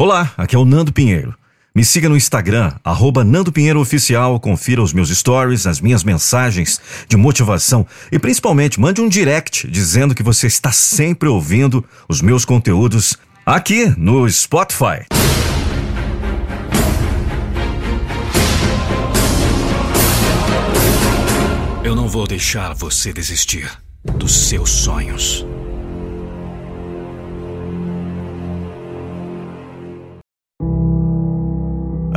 Olá, aqui é o Nando Pinheiro. Me siga no Instagram, arroba Nando Pinheiro Oficial, confira os meus stories, as minhas mensagens de motivação e principalmente mande um direct dizendo que você está sempre ouvindo os meus conteúdos aqui no Spotify. Eu não vou deixar você desistir dos seus sonhos.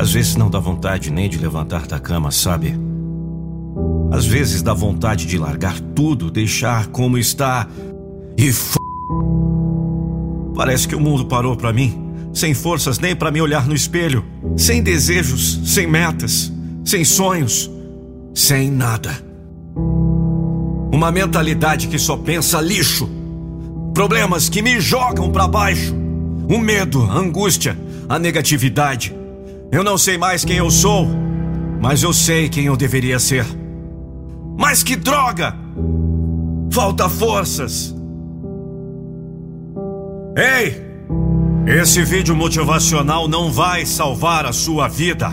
Às vezes não dá vontade nem de levantar da cama, sabe? Às vezes dá vontade de largar tudo, deixar como está e f... Parece que o mundo parou para mim, sem forças nem para me olhar no espelho, sem desejos, sem metas, sem sonhos, sem nada. Uma mentalidade que só pensa lixo, problemas que me jogam para baixo, o medo, a angústia, a negatividade eu não sei mais quem eu sou, mas eu sei quem eu deveria ser. Mas que droga! Falta forças. Ei! Esse vídeo motivacional não vai salvar a sua vida.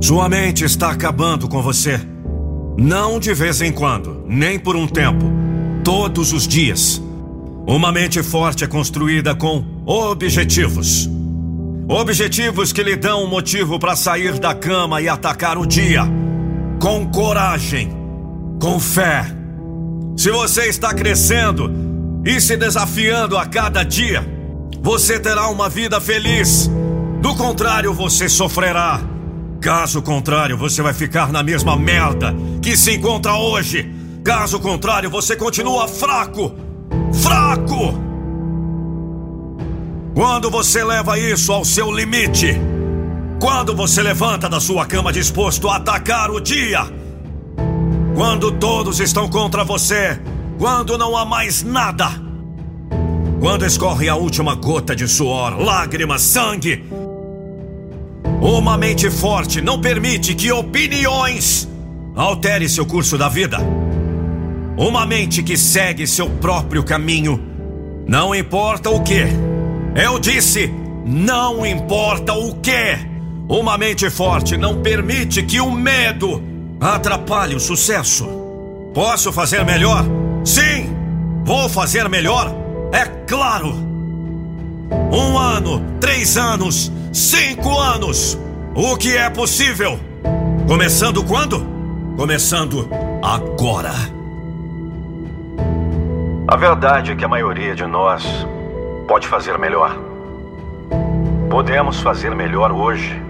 Sua mente está acabando com você. Não de vez em quando, nem por um tempo. Todos os dias. Uma mente forte é construída com objetivos. Objetivos que lhe dão um motivo para sair da cama e atacar o dia. Com coragem, com fé. Se você está crescendo e se desafiando a cada dia, você terá uma vida feliz. Do contrário, você sofrerá. Caso contrário, você vai ficar na mesma merda que se encontra hoje. Caso contrário, você continua fraco. Fraco! Quando você leva isso ao seu limite, quando você levanta da sua cama disposto a atacar o dia, quando todos estão contra você, quando não há mais nada, quando escorre a última gota de suor, lágrimas, sangue, uma mente forte não permite que opiniões altere seu curso da vida. Uma mente que segue seu próprio caminho, não importa o que eu disse: não importa o que. Uma mente forte não permite que o medo atrapalhe o sucesso. Posso fazer melhor? Sim! Vou fazer melhor? É claro! Um ano, três anos, cinco anos. O que é possível? Começando quando? Começando agora. A verdade é que a maioria de nós pode fazer melhor. Podemos fazer melhor hoje.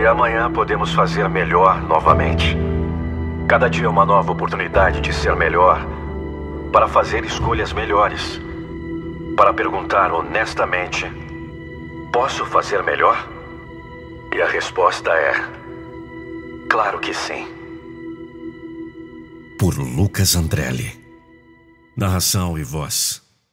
E amanhã podemos fazer melhor novamente. Cada dia é uma nova oportunidade de ser melhor, para fazer escolhas melhores, para perguntar honestamente: posso fazer melhor? E a resposta é: claro que sim. Por Lucas Andrelli. Narração e voz.